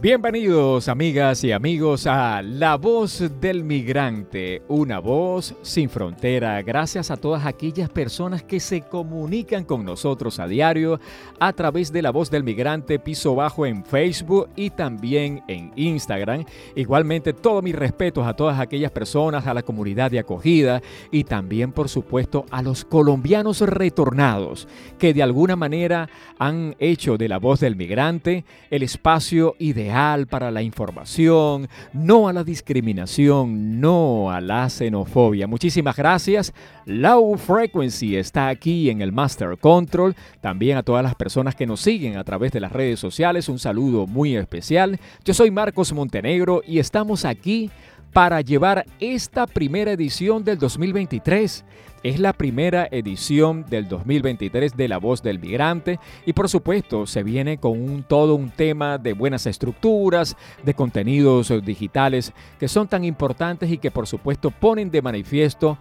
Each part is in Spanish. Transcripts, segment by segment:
Bienvenidos amigas y amigos a La Voz del Migrante, una voz sin frontera. Gracias a todas aquellas personas que se comunican con nosotros a diario a través de La Voz del Migrante piso bajo en Facebook y también en Instagram. Igualmente todos mis respetos a todas aquellas personas, a la comunidad de acogida y también por supuesto a los colombianos retornados que de alguna manera han hecho de La Voz del Migrante el espacio ideal para la información, no a la discriminación, no a la xenofobia. Muchísimas gracias. Low Frequency está aquí en el Master Control. También a todas las personas que nos siguen a través de las redes sociales, un saludo muy especial. Yo soy Marcos Montenegro y estamos aquí para llevar esta primera edición del 2023. Es la primera edición del 2023 de La Voz del Migrante y por supuesto se viene con un, todo un tema de buenas estructuras, de contenidos digitales que son tan importantes y que por supuesto ponen de manifiesto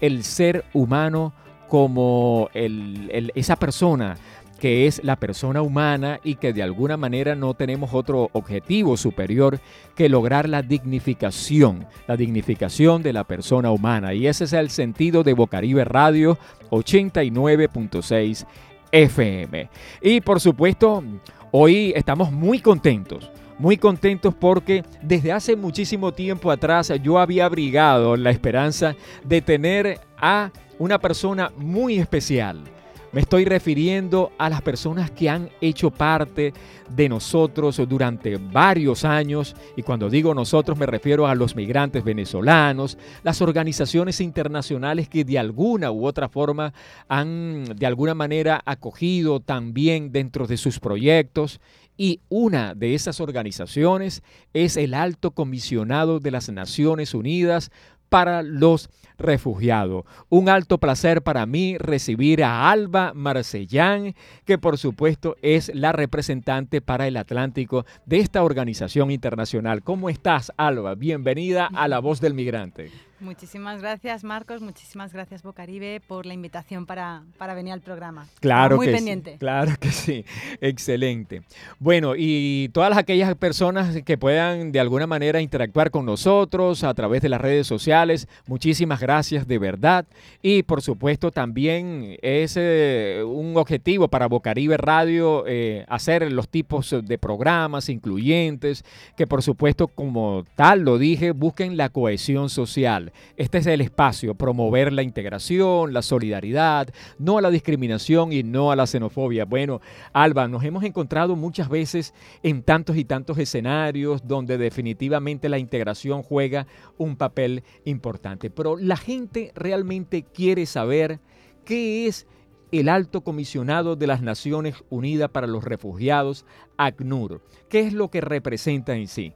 el ser humano como esa persona que es la persona humana y que de alguna manera no tenemos otro objetivo superior que lograr la dignificación, la dignificación de la persona humana. Y ese es el sentido de Bocaribe Radio 89.6 FM. Y por supuesto, hoy estamos muy contentos muy contentos porque desde hace muchísimo tiempo atrás yo había abrigado la esperanza de tener a una persona muy especial me estoy refiriendo a las personas que han hecho parte de nosotros durante varios años, y cuando digo nosotros me refiero a los migrantes venezolanos, las organizaciones internacionales que de alguna u otra forma han de alguna manera acogido también dentro de sus proyectos. Y una de esas organizaciones es el Alto Comisionado de las Naciones Unidas para los refugiados. Un alto placer para mí recibir a Alba Marcellán, que por supuesto es la representante para el Atlántico de esta organización internacional. ¿Cómo estás, Alba? Bienvenida a La Voz del Migrante. Muchísimas gracias, Marcos. Muchísimas gracias, Bocaribe, por la invitación para, para venir al programa. Claro Muy que pendiente. Sí, claro que sí. Excelente. Bueno, y todas aquellas personas que puedan de alguna manera interactuar con nosotros a través de las redes sociales, muchísimas gracias de verdad. Y por supuesto, también es eh, un objetivo para Bocaribe Radio eh, hacer los tipos de programas incluyentes, que por supuesto, como tal lo dije, busquen la cohesión social este es el espacio, promover la integración, la solidaridad, no a la discriminación y no a la xenofobia. Bueno, Alba, nos hemos encontrado muchas veces en tantos y tantos escenarios donde definitivamente la integración juega un papel importante, pero la gente realmente quiere saber qué es el alto comisionado de las Naciones Unidas para los Refugiados, ACNUR. ¿Qué es lo que representa en sí?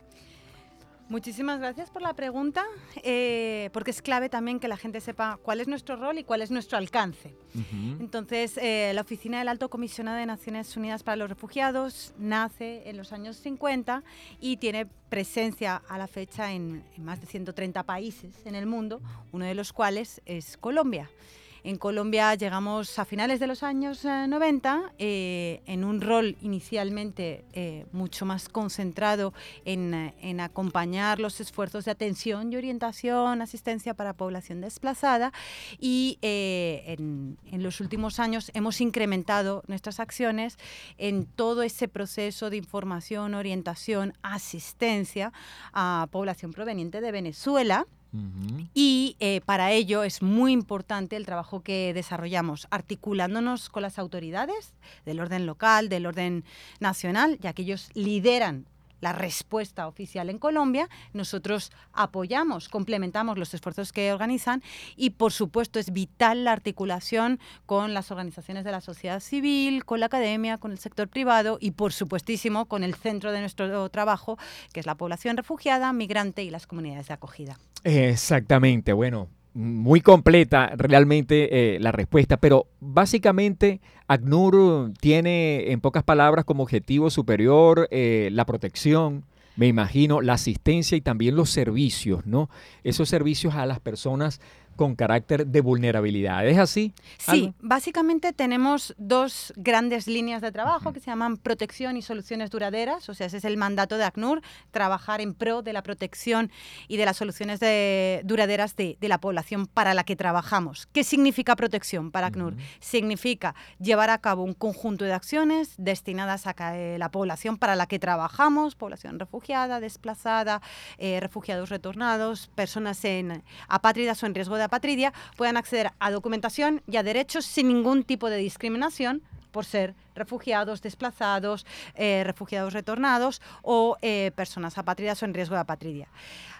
Muchísimas gracias por la pregunta, eh, porque es clave también que la gente sepa cuál es nuestro rol y cuál es nuestro alcance. Entonces, eh, la Oficina del Alto Comisionado de Naciones Unidas para los Refugiados nace en los años 50 y tiene presencia a la fecha en, en más de 130 países en el mundo, uno de los cuales es Colombia. En Colombia llegamos a finales de los años 90 eh, eh, en un rol inicialmente eh, mucho más concentrado en, acompañar los esfuerzos de atención y orientación, asistencia para población desplazada y en, en los últimos años hemos incrementado nuestras acciones en todo ese proceso de información, orientación, asistencia a población proveniente de Venezuela y eh, para ello es muy importante el trabajo que desarrollamos, articulándonos con las autoridades del orden local, del orden nacional, ya que ellos lideran la respuesta oficial en Colombia, nosotros apoyamos, complementamos los esfuerzos que organizan y por supuesto es vital la articulación con las organizaciones de la sociedad civil, con la academia, con el sector privado y por supuestísimo con el centro de nuestro trabajo, que es la población refugiada, migrante y las comunidades de acogida. Exactamente, bueno, muy completa realmente eh, la respuesta, pero básicamente ACNUR tiene en pocas palabras como objetivo superior eh, la protección, me imagino, la asistencia y también los servicios, ¿no? Esos servicios a las personas con carácter de vulnerabilidad. ¿Es así? Sí, básicamente tenemos dos grandes líneas de trabajo que se llaman protección y soluciones duraderas, o sea, ese es el mandato de ACNUR, trabajar en pro de la protección y de las soluciones duraderas de, la población para la que trabajamos. ¿Qué significa protección para ACNUR? Significa llevar a cabo un conjunto de acciones destinadas a la población para la que trabajamos, población refugiada, desplazada, eh, refugiados retornados, personas en apátridas o en riesgo de apatridia puedan acceder a documentación y a derechos sin ningún tipo de discriminación por ser refugiados, desplazados, eh, refugiados retornados o eh, personas apátridas o en riesgo de apatridia.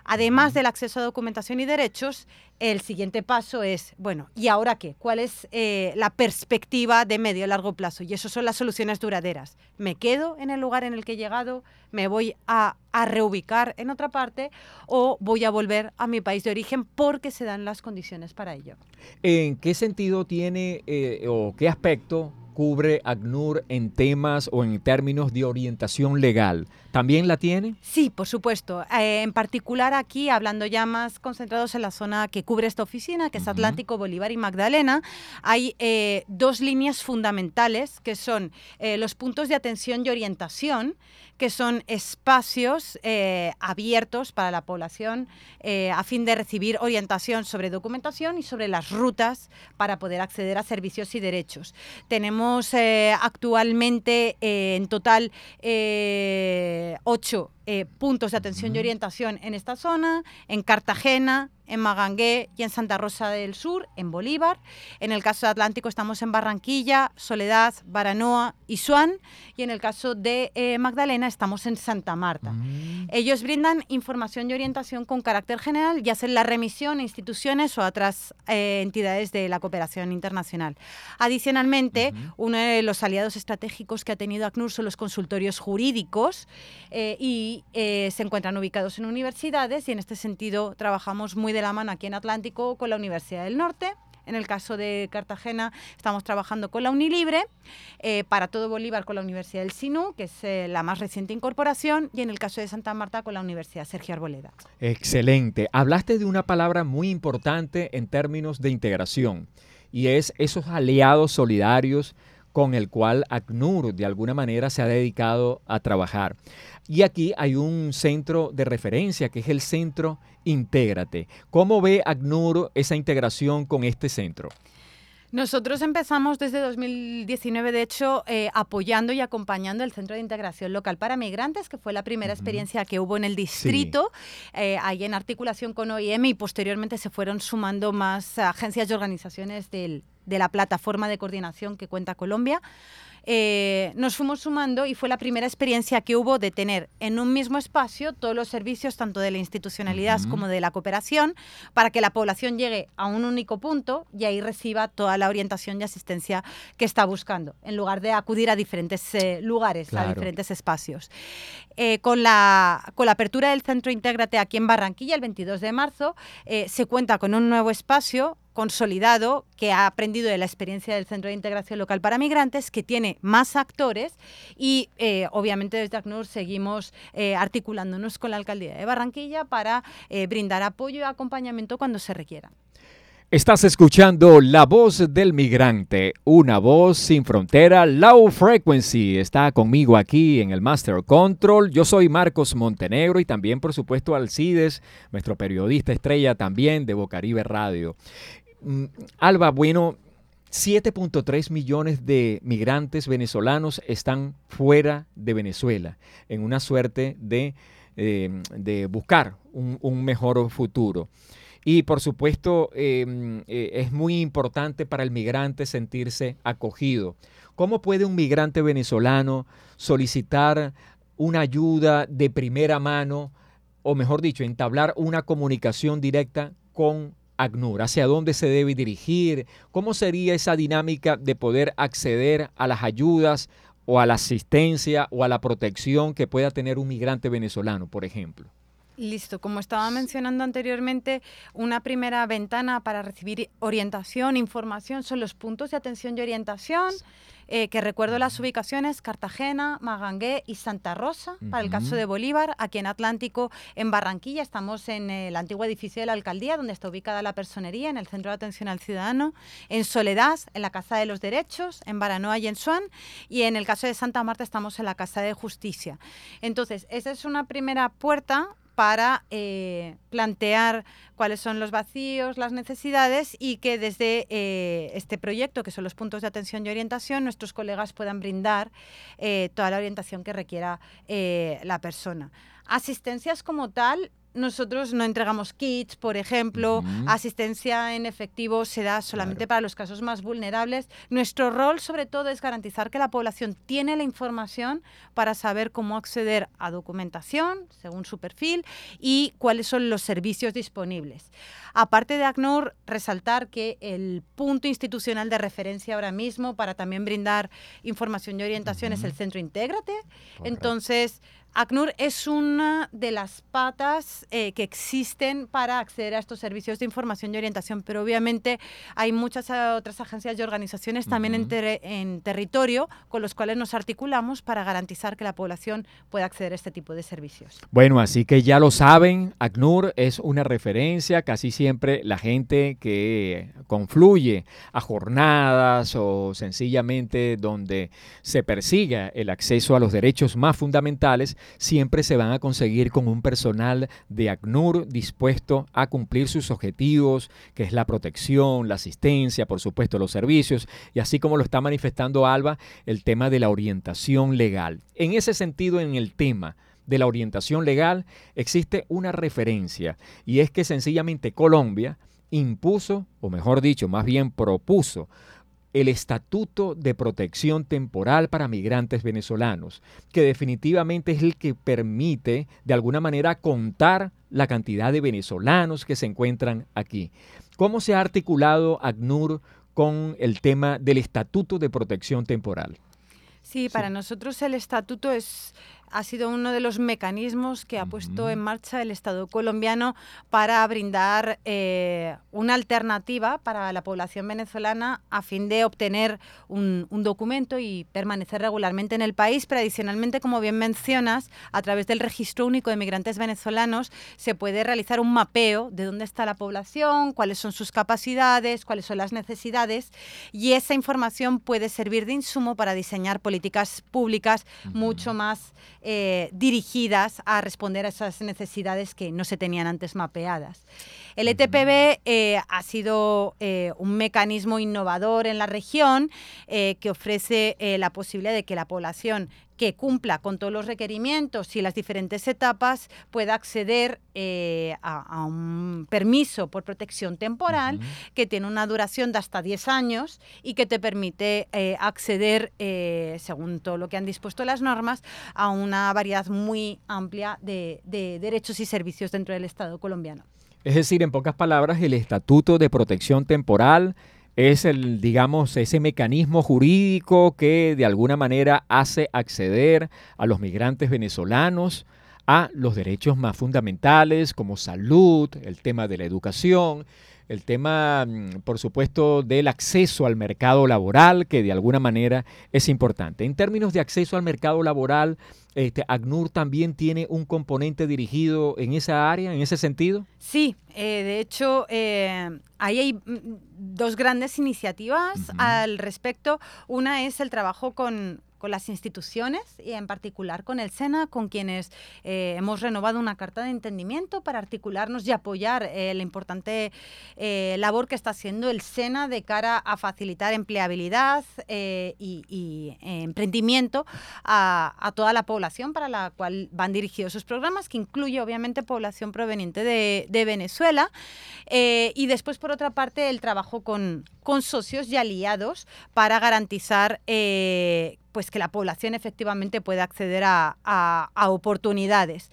Además del acceso a documentación y derechos, el siguiente paso es, bueno, ¿y ahora qué? ¿Cuál es eh, la perspectiva de medio y largo plazo? Y eso son las soluciones duraderas. ¿Me quedo en el lugar en el que he llegado? ¿Me voy a, reubicar en otra parte? ¿O voy a volver a mi país de origen porque se dan las condiciones para ello? ¿En qué sentido tiene o qué aspecto cubre ACNUR en temas o en términos de orientación legal. ¿También la tiene? Sí, por supuesto. Eh, en particular aquí, hablando ya más concentrados en la zona que cubre esta oficina, que es Atlántico, Bolívar y Magdalena, hay eh, dos líneas fundamentales que son eh, los puntos de atención y orientación, que son espacios abiertos para la población a fin de recibir orientación sobre documentación y sobre las rutas para poder acceder a servicios y derechos. Tenemos eh, actualmente eh, en total eh, puntos de atención y orientación en esta zona, en Cartagena, en Magangué y en Santa Rosa del Sur, en Bolívar. En el caso de Atlántico estamos en Barranquilla, Soledad, Baranoa y Suán. Y en el caso de eh, Magdalena estamos en Santa Marta. Mm. Ellos brindan información y orientación con carácter general y hacen la remisión a instituciones o a otras eh, entidades de la cooperación internacional. Adicionalmente, uno de los aliados estratégicos que ha tenido ACNUR son los consultorios jurídicos eh, y se encuentran ubicados en universidades y en este sentido trabajamos muy de la mano aquí en Atlántico con la Universidad del Norte. En el caso de Cartagena estamos trabajando con la Unilibre, eh, para todo Bolívar con la Universidad del SINU, que es eh, la más reciente incorporación, y en el caso de Santa Marta con la Universidad Sergio Arboleda. Excelente. Hablaste de una palabra muy importante en términos de integración, y es esos aliados solidarios con el cual ACNUR de alguna manera se ha dedicado a trabajar. Y aquí hay un centro de referencia que es el centro Intégrate. ¿Cómo ve ACNUR esa integración con este centro? Nosotros empezamos desde 2019, de hecho, eh, apoyando y acompañando el Centro de Integración Local para Migrantes, que fue la primera experiencia que hubo en el distrito, eh, ahí en articulación con OIM y posteriormente se fueron sumando más agencias y organizaciones del, de la plataforma de coordinación que cuenta Colombia. Eh, nos fuimos sumando y fue la primera experiencia que hubo de tener en un mismo espacio todos los servicios, tanto de la institucionalidad como de la cooperación, para que la población llegue a un único punto y ahí reciba toda la orientación y asistencia que está buscando, en lugar de acudir a diferentes eh, lugares, a diferentes espacios. Eh, con, la, con la apertura del Centro Intégrate aquí en Barranquilla el 22 de marzo, se cuenta con un nuevo espacio consolidado que ha aprendido de la experiencia del Centro de Integración Local para Migrantes, que tiene más actores y eh, obviamente desde ACNUR seguimos eh, articulándonos con la Alcaldía de Barranquilla para eh, brindar apoyo y acompañamiento cuando se requiera. Estás escuchando La Voz del Migrante, una voz sin frontera, low frequency. Está conmigo aquí en el Master Control. Yo soy Marcos Montenegro y también, por supuesto, Alcides, nuestro periodista estrella también de Bocaribe Radio. Mm, Alba, bueno, 7.3 millones de migrantes venezolanos están fuera de Venezuela en una suerte de, eh, buscar un, mejor futuro. Y por supuesto em, eh, es muy importante para el migrante sentirse acogido. ¿Cómo puede un migrante venezolano solicitar una ayuda de primera mano, o mejor dicho, entablar una comunicación directa con ACNUR? ¿Hacia dónde se debe dirigir? ¿Cómo sería esa dinámica de poder acceder a las ayudas o a la asistencia o a la protección que pueda tener un migrante venezolano, por ejemplo? Listo, como estaba mencionando anteriormente, una primera ventana para recibir orientación, información, son los puntos de atención y orientación. Eh, que recuerdo las ubicaciones, Cartagena, Magangué y Santa Rosa, para el caso de Bolívar, aquí en Atlántico, en Barranquilla, estamos en el antiguo edificio de la alcaldía, donde está ubicada la personería, en el Centro de Atención al Ciudadano, en Soledad, en la Casa de los Derechos, en Baranoa y en Suán, y en el caso de Santa Marta estamos en la Casa de Justicia. Entonces, esa es una primera puerta para eh, plantear cuáles son los vacíos, las necesidades y que desde eh, este proyecto, que son los puntos de atención y orientación, nuestros colegas puedan brindar eh, toda la orientación que requiera la persona. Asistencias como tal, nosotros no entregamos kits, por ejemplo, asistencia en efectivo se da solamente para los casos más vulnerables. Nuestro rol sobre todo es garantizar que la población tiene la información para saber cómo acceder a documentación según su perfil y cuáles son los servicios disponibles. Aparte de ACNUR, resaltar que el punto institucional de referencia ahora mismo para también brindar información y orientación es el Centro Intégrate. Entonces, ACNUR es una de las patas eh, que existen para acceder a estos servicios de información y orientación, pero obviamente hay muchas eh, otras agencias y organizaciones también en, territorio con los cuales nos articulamos para garantizar que la población pueda acceder a este tipo de servicios. Bueno, así que ya lo saben, ACNUR es una referencia, casi siempre la gente que confluye a jornadas o sencillamente donde se persiga el acceso a los derechos más fundamentales, siempre se van a conseguir con un personal de ACNUR dispuesto a cumplir sus objetivos, que es la protección, la asistencia, por supuesto, los servicios, y así como lo está manifestando Alba, el tema de la orientación legal. En ese sentido, en el tema de la orientación legal, existe una referencia, y es que sencillamente Colombia impuso, o mejor dicho, más bien propuso, el Estatuto de Protección Temporal para Migrantes Venezolanos, que definitivamente es el que permite de alguna manera contar la cantidad de venezolanos que se encuentran aquí. ¿Cómo se ha articulado ACNUR con el tema del Estatuto de Protección Temporal? Sí, para nosotros el estatuto es ha sido uno de los mecanismos que ha puesto en marcha el Estado colombiano para brindar eh, una alternativa para la población venezolana a fin de obtener un, documento y permanecer regularmente en el país. Pero adicionalmente, como bien mencionas, a través del Registro Único de Migrantes Venezolanos se puede realizar un mapeo de dónde está la población, cuáles son sus capacidades, cuáles son las necesidades y esa información puede servir de insumo para diseñar políticas públicas mucho más eh, dirigidas a responder a esas necesidades que no se tenían antes mapeadas. El ETPB eh, ha sido eh, un mecanismo innovador en la región que ofrece la posibilidad de que la población que cumpla con todos los requerimientos y las diferentes etapas pueda acceder eh, a, un permiso por protección temporal que tiene una duración de hasta 10 años y que te permite eh, acceder, eh, según todo lo que han dispuesto las normas, a una variedad muy amplia de derechos y servicios dentro del Estado colombiano. Es decir, en pocas palabras, el Estatuto de Protección Temporal es el, digamos, ese mecanismo jurídico que de alguna manera hace acceder a los migrantes venezolanos a los derechos más fundamentales como salud, el tema de la educación, el tema, mm, por supuesto, del acceso al mercado laboral, que de alguna manera es importante. En términos de acceso al mercado laboral, este, ¿ACNUR también tiene un componente dirigido en esa área, en ese sentido? Sí, eh, de hecho, eh, ahí hay mm, dos grandes iniciativas al respecto. Una es el trabajo con, con las instituciones y en particular con el SENA, con quienes eh, hemos renovado una carta de entendimiento para articularnos y apoyar eh, la importante eh, labor que está haciendo el SENA de cara a facilitar empleabilidad y, emprendimiento a, toda la población para la cual van dirigidos sus programas, que incluye obviamente población proveniente de, Venezuela. y después, por otra parte, el trabajo con, con socios y aliados para garantizar pues que la población efectivamente pueda acceder a, oportunidades.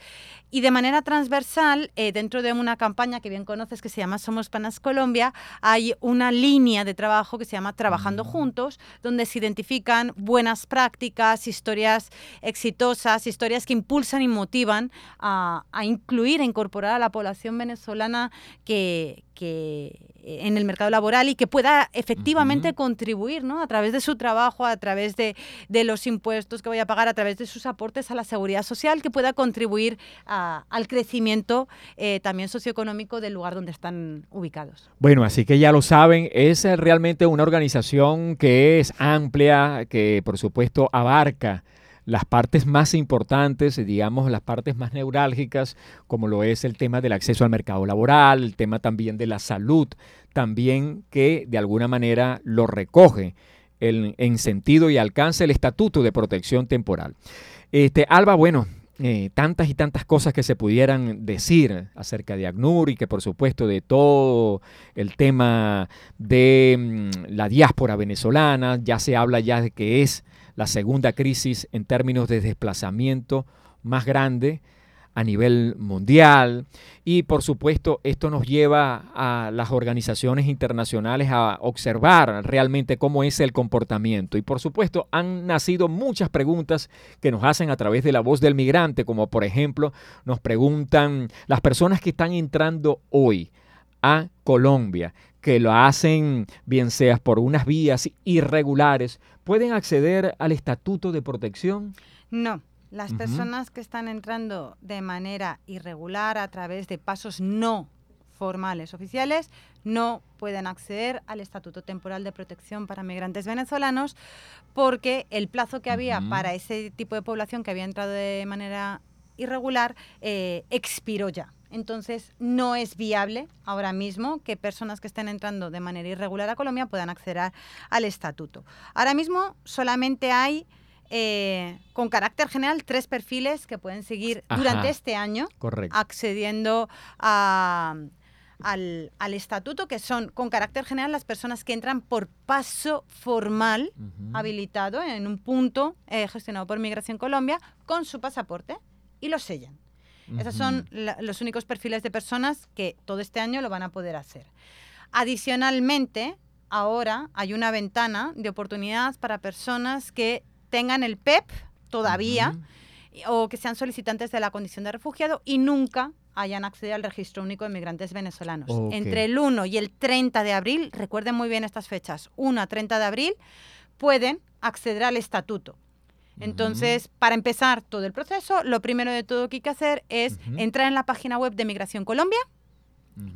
Y de manera transversal, eh, dentro de una campaña que bien conoces que se llama Somos Panas Colombia, hay una línea de trabajo que se llama Trabajando mm. Juntos, donde se identifican buenas prácticas, historias exitosas, historias que impulsan y motivan a, a incluir, a incorporar a la población venezolana que, que en el mercado laboral y que pueda efectivamente contribuir ¿no? a través de su trabajo, a través de, los impuestos que vaya a pagar, a través de sus aportes a la seguridad social, que pueda contribuir al crecimiento eh, también socioeconómico del lugar donde están ubicados. Bueno, así que ya lo saben, es realmente una organización que es amplia, que por supuesto abarca las partes más importantes, digamos, las partes más neurálgicas, como lo es el tema del acceso al mercado laboral, el tema también de la salud, también que de alguna manera lo recoge en sentido y alcance el Estatuto de Protección Temporal. Este, Alba, bueno, eh, tantas y tantas cosas que se pudieran decir acerca de ACNUR y que por supuesto de todo el tema de mm, la diáspora venezolana, ya se habla ya de que es la segunda crisis en términos de desplazamiento más grande a nivel mundial y por supuesto esto nos lleva a las organizaciones internacionales a observar realmente cómo es el comportamiento y por supuesto han nacido muchas preguntas que nos hacen a través de la voz del migrante como por ejemplo nos preguntan las personas que están entrando hoy a Colombia que lo hacen bien seas por unas vías irregulares pueden acceder al estatuto de protección? No. Las personas que están entrando de manera irregular a través de pasos no formales oficiales no pueden acceder al Estatuto Temporal de Protección para Migrantes Venezolanos porque el plazo que había para ese tipo de población que había entrado de manera irregular eh, expiró ya. Entonces, no es viable ahora mismo que personas que estén entrando de manera irregular a Colombia puedan acceder al estatuto. Ahora mismo solamente hay, eh, con carácter general, tres perfiles que pueden seguir durante este año accediendo al, estatuto, que son con carácter general las personas que entran por paso formal habilitado en un punto eh, gestionado por Migración Colombia con su pasaporte y lo sellan. Esos son los únicos perfiles de personas que todo este año lo van a poder hacer. Adicionalmente, ahora hay una ventana de oportunidades para personas que tengan el PEP todavía o que sean solicitantes de la condición de refugiado y nunca hayan accedido al registro único de migrantes venezolanos. Entre el 1 y el 30 de abril, recuerden muy bien estas fechas, 1 a 30 de abril, pueden acceder al estatuto. Entonces, para empezar todo el proceso, lo primero de todo que hay que hacer es entrar en la página web de Migración Colombia,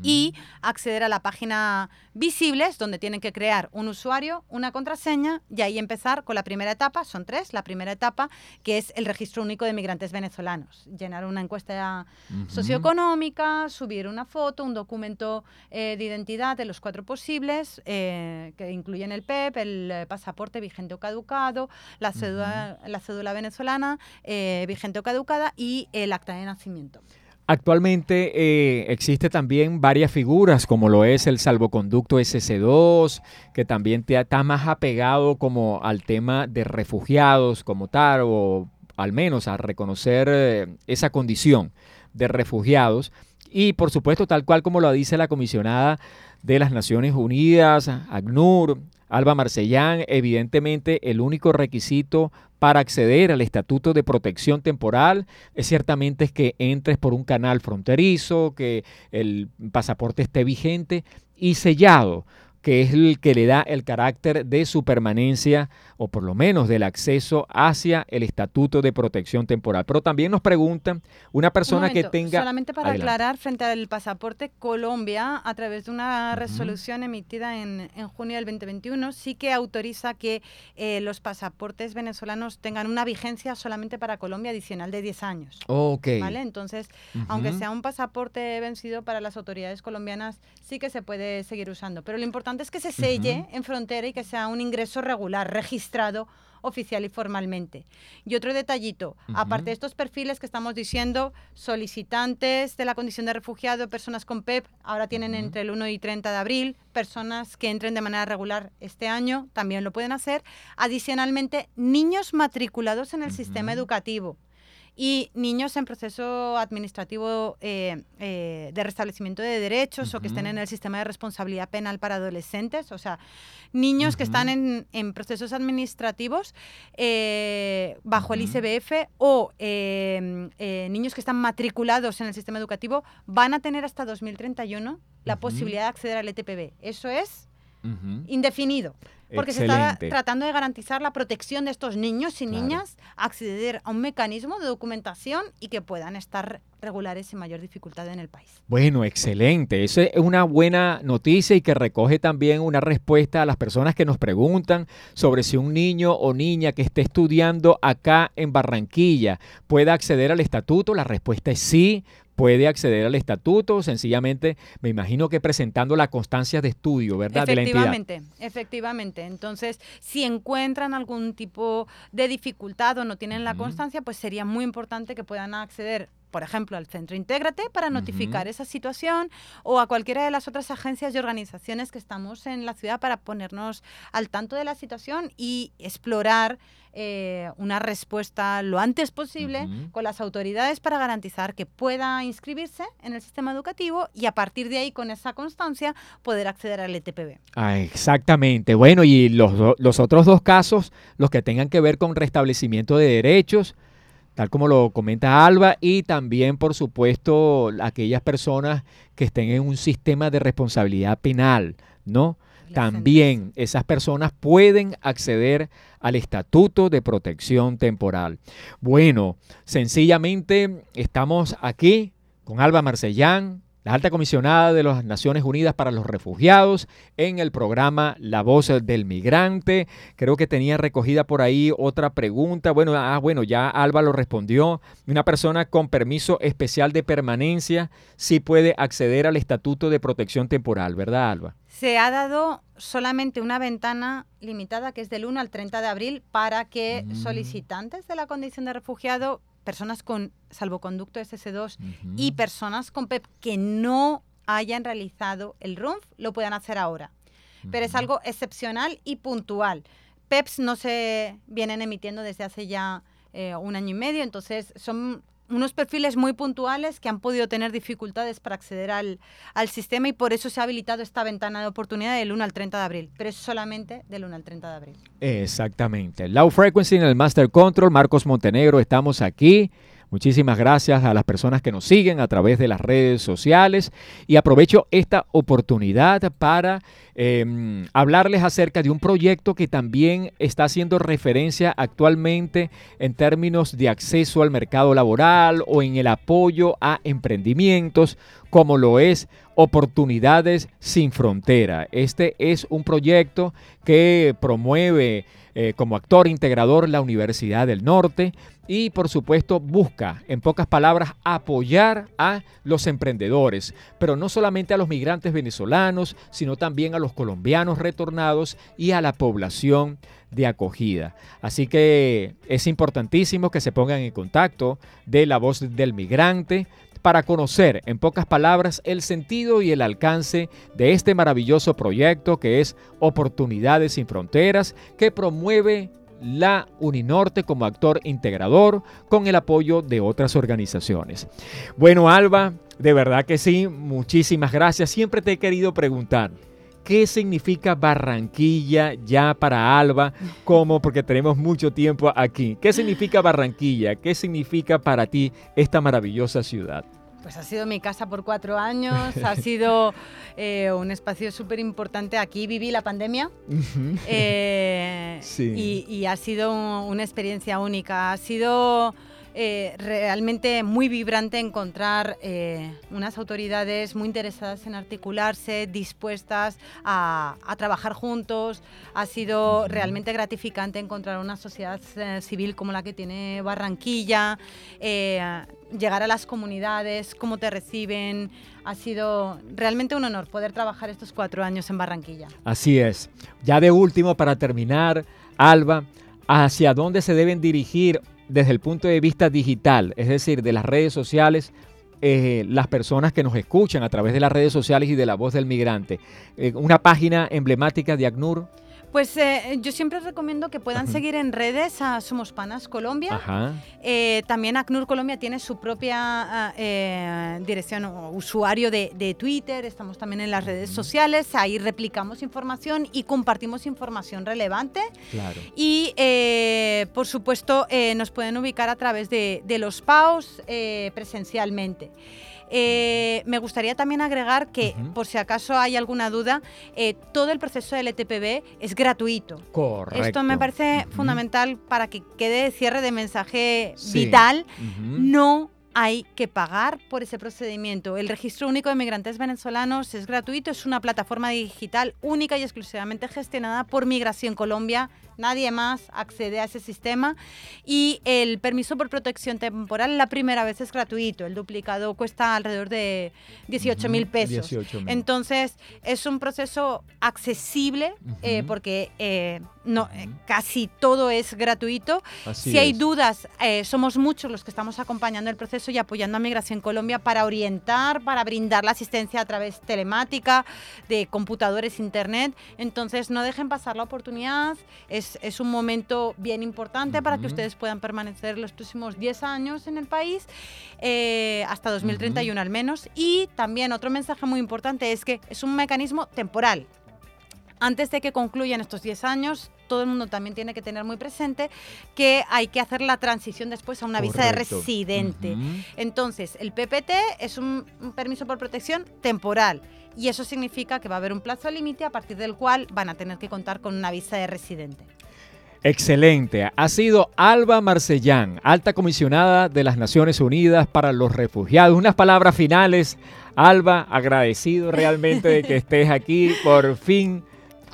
y acceder a la página visibles donde tienen que crear un usuario, una contraseña y ahí empezar con la primera etapa, son tres, la primera etapa que es el registro único de migrantes venezolanos, llenar una encuesta socioeconómica, subir una foto, un documento eh, de identidad de los cuatro posibles eh, que incluyen el PEP, e el eh, pasaporte vigente o caducado, la cédula, la cédula venezolana vigente o caducada y el acta de nacimiento. Actualmente eh, existe también varias figuras, como lo es el salvoconducto SC2, que también te, está más apegado como al tema de refugiados como tal, o al menos a reconocer eh, esa condición de refugiados. Y por supuesto, tal cual como lo dice la comisionada de las Naciones Unidas, ACNUR, Alba Marcellán, evidentemente el único requisito para acceder al estatuto de protección temporal es ciertamente es que entres por un canal fronterizo, que el pasaporte esté vigente y sellado que es el que le da el carácter de su permanencia o por lo menos del acceso hacia el estatuto de protección temporal. Pero también nos preguntan, una persona que tenga... Solamente para aclarar, frente al pasaporte Colombia, a través de una resolución emitida en, junio del 2021, sí que autoriza que eh, los pasaportes venezolanos tengan una vigencia solamente para Colombia adicional de 10 años. Ok. ¿Vale? Entonces, aunque sea un pasaporte vencido para las autoridades colombianas, sí que se puede seguir usando. Pero lo importante es que se selle en frontera y que sea un ingreso regular, registrado oficial y formalmente. Y otro detallito, aparte de estos perfiles que estamos diciendo, solicitantes de la condición de refugiado, personas con PEP, ahora tienen entre el 1 y 30 de abril, personas que entren de manera regular este año también lo pueden hacer. Adicionalmente, niños matriculados en el sistema educativo y niños en proceso administrativo eh, eh, de restablecimiento de derechos o que estén en el sistema de responsabilidad penal para adolescentes, o sea, niños que están en, en, procesos administrativos eh, bajo el ICBF o niños que están matriculados en el sistema educativo van a tener hasta 2031 la posibilidad de acceder al ETPB. Eso es indefinido. Porque se está tratando de garantizar la protección de estos niños y niñas, acceder a un mecanismo de documentación y que puedan estar regulares sin mayor dificultad en el país. Bueno, excelente. Esa es una buena noticia y que recoge también una respuesta a las personas que nos preguntan sobre si un niño o niña que esté estudiando acá en Barranquilla puede acceder al estatuto. La respuesta es sí puede acceder al estatuto, sencillamente me imagino que presentando la constancia de estudio, ¿verdad? Efectivamente, efectivamente. Entonces, si encuentran algún tipo de dificultad o no tienen la constancia, pues sería muy importante que puedan acceder por ejemplo, al centro Intégrate para notificar esa situación o a cualquiera de las otras agencias y organizaciones que estamos en la ciudad para ponernos al tanto de la situación y explorar eh, una respuesta lo antes posible con las autoridades para garantizar que pueda inscribirse en el sistema educativo y a partir de ahí, con esa constancia, poder acceder al ETPB. Ah, exactamente. Bueno, y los, los otros dos casos, los que tengan que ver con restablecimiento de derechos, tal como lo comenta Alba, y también, por supuesto, aquellas personas que estén en un sistema de responsabilidad penal, ¿no? También esas personas pueden acceder al Estatuto de Protección Temporal. Bueno, sencillamente estamos aquí con Alba Marcellán, la alta comisionada de las Naciones Unidas para los Refugiados en el programa La Voz del Migrante. Creo que tenía recogida por ahí otra pregunta. Bueno, ah, bueno, ya Alba lo respondió. Una persona con permiso especial de permanencia sí puede acceder al Estatuto de Protección Temporal, ¿verdad, Alba? Se ha dado solamente una ventana limitada que es del 1 al 30 de abril para que mm. solicitantes de la condición de refugiado personas con salvoconducto SS2 y personas con PEP que no hayan realizado el RUNF lo puedan hacer ahora. Pero es algo excepcional y puntual. PEPs no se vienen emitiendo desde hace ya eh, un año y medio, entonces son unos perfiles muy puntuales que han podido tener dificultades para acceder al, al, sistema y por eso se ha habilitado esta ventana de oportunidad del 1 al 30 de abril, pero es solamente del 1 al 30 de abril. Exactamente. Low Frequency en el Master Control, Marcos Montenegro, estamos aquí. Muchísimas gracias a las personas que nos siguen a través de las redes sociales y aprovecho esta oportunidad para em, hablarles acerca de un proyecto que también está haciendo referencia actualmente en términos de acceso al mercado laboral o en el apoyo a emprendimientos como lo es Oportunidades sin Frontera. Este es un proyecto que promueve eh, como actor integrador la Universidad del Norte y por supuesto busca, en pocas palabras, apoyar a los emprendedores, pero no solamente a los migrantes venezolanos, sino también a los colombianos retornados y a la población de acogida. Así que es importantísimo que se pongan en contacto de la voz del migrante para conocer, en pocas palabras, el sentido y el alcance de este maravilloso proyecto que es Oportunidades sin Fronteras, que promueve la Uninorte como actor integrador con el apoyo de otras organizaciones. Bueno, Alba, de verdad que sí, muchísimas gracias. Siempre te he querido preguntar. ¿Qué significa Barranquilla ya para Alba? Como porque tenemos mucho tiempo aquí. ¿Qué significa Barranquilla? ¿Qué significa para ti esta maravillosa ciudad? Pues ha sido mi casa por cuatro años, ha sido eh, un espacio súper importante. Aquí viví la pandemia eh, y, ha sido una experiencia única. Ha sido eh, realmente muy vibrante encontrar eh, unas autoridades muy interesadas en articularse, dispuestas a, trabajar juntos. Ha sido realmente gratificante encontrar una sociedad eh, civil como la que tiene Barranquilla, llegar a las comunidades, cómo te reciben. Ha sido realmente un honor poder trabajar estos cuatro años en Barranquilla. Así es. Ya de último, para terminar, Alba, ¿hacia dónde se deben dirigir desde el punto de vista digital, es decir, de las redes sociales, eh, las personas que nos escuchan a través de las redes sociales y de la voz del migrante. Eh, una página emblemática de ACNUR Pues eh, yo siempre recomiendo que puedan seguir en redes a Somos Panas Colombia. Eh, también ACNUR Colombia tiene su propia ah, eh, dirección o usuario de, Twitter. Estamos también en las redes sociales. Ahí replicamos información y compartimos información relevante. Y por supuesto nos pueden ubicar a través de, de los PAUs presencialmente. Eh, me gustaría también agregar que, por si acaso hay alguna duda, eh, todo el proceso del ETPB es gratuito. Correcto. Esto me parece fundamental para que quede cierre de mensaje vital. No hay que pagar por ese procedimiento. El registro único de migrantes venezolanos es gratuito, es una plataforma digital única y exclusivamente gestionada por Migración Colombia. Nadie más accede a ese sistema. Y el permiso por protección temporal la primera vez es gratuito. El duplicado cuesta alrededor de 18 mil pesos. Entonces, es un proceso accesible eh, porque eh, no, eh, casi todo es gratuito. si hay dudas, somos muchos los que estamos acompañando el proceso y apoyando a Migración Colombia para orientar, para brindar la asistencia a través telemática, de computadores, internet. Entonces, no dejen pasar la oportunidad. Es, es un momento bien importante para que ustedes puedan permanecer los próximos 10 años en el país, eh, hasta 2031 al menos. Y también otro mensaje muy importante es que es un mecanismo temporal. Antes de que concluyan estos 10 años, todo el mundo también tiene que tener muy presente que hay que hacer la transición después a una visa de residente. Entonces, el PPT es un, permiso por protección temporal y eso significa que va a haber un plazo límite a partir del cual van a tener que contar con una visa de residente. Excelente. Ha sido Alba Marcellán, alta comisionada de las Naciones Unidas para los Refugiados. Unas palabras finales. Alba, agradecido realmente de que estés aquí. Por fin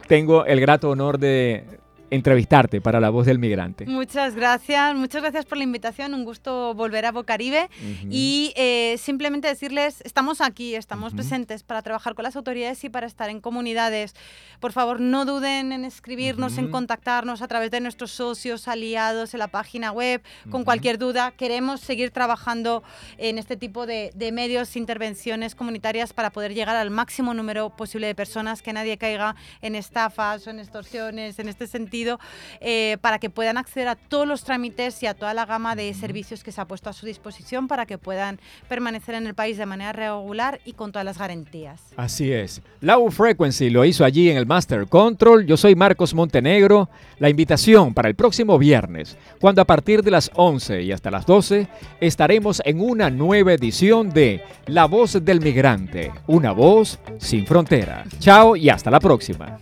tengo el grato honor de entrevistarte para La Voz del Migrante. Muchas gracias, muchas gracias por la invitación, un gusto volver a Bocaribe y eh, simplemente decirles, estamos aquí, estamos presentes para trabajar con las autoridades y para estar en comunidades. Por favor, no duden en escribirnos, en contactarnos a través de nuestros socios, aliados, en la página web, con cualquier duda. Queremos seguir trabajando en este tipo de, de medios, intervenciones comunitarias para poder llegar al máximo número posible de personas, que nadie caiga en estafas o en extorsiones, en este sentido eh, para que puedan acceder a todos los trámites y a toda la gama de servicios que se ha puesto a su disposición para que puedan permanecer en el país de manera regular y con todas las garantías. Así es. Low Frequency lo hizo allí en el Master Control. Yo soy Marcos Montenegro. La invitación para el próximo viernes, cuando a partir de las 11 y hasta las 12 estaremos en una nueva edición de La Voz del Migrante, una voz sin frontera. Chao y hasta la próxima.